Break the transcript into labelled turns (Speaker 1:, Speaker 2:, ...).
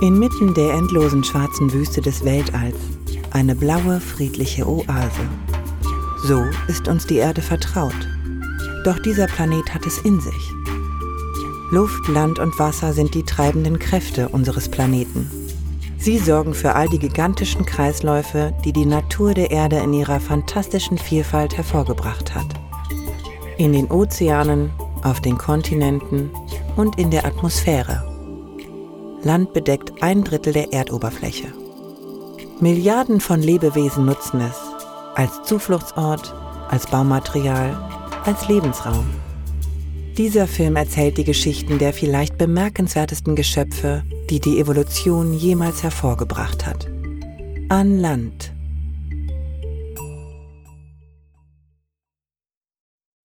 Speaker 1: Inmitten der endlosen schwarzen Wüste des Weltalls eine blaue, friedliche Oase. So ist uns die Erde vertraut. Doch dieser Planet hat es in sich. Luft, Land und Wasser sind die treibenden Kräfte unseres Planeten. Sie sorgen für all die gigantischen Kreisläufe, die die Natur der Erde in ihrer fantastischen Vielfalt hervorgebracht hat. In den Ozeanen, auf den Kontinenten und in der Atmosphäre. Land bedeckt ein Drittel der Erdoberfläche. Milliarden von Lebewesen nutzen es als Zufluchtsort, als Baumaterial, als Lebensraum. Dieser Film erzählt die Geschichten der vielleicht bemerkenswertesten Geschöpfe, die die Evolution jemals hervorgebracht hat. An Land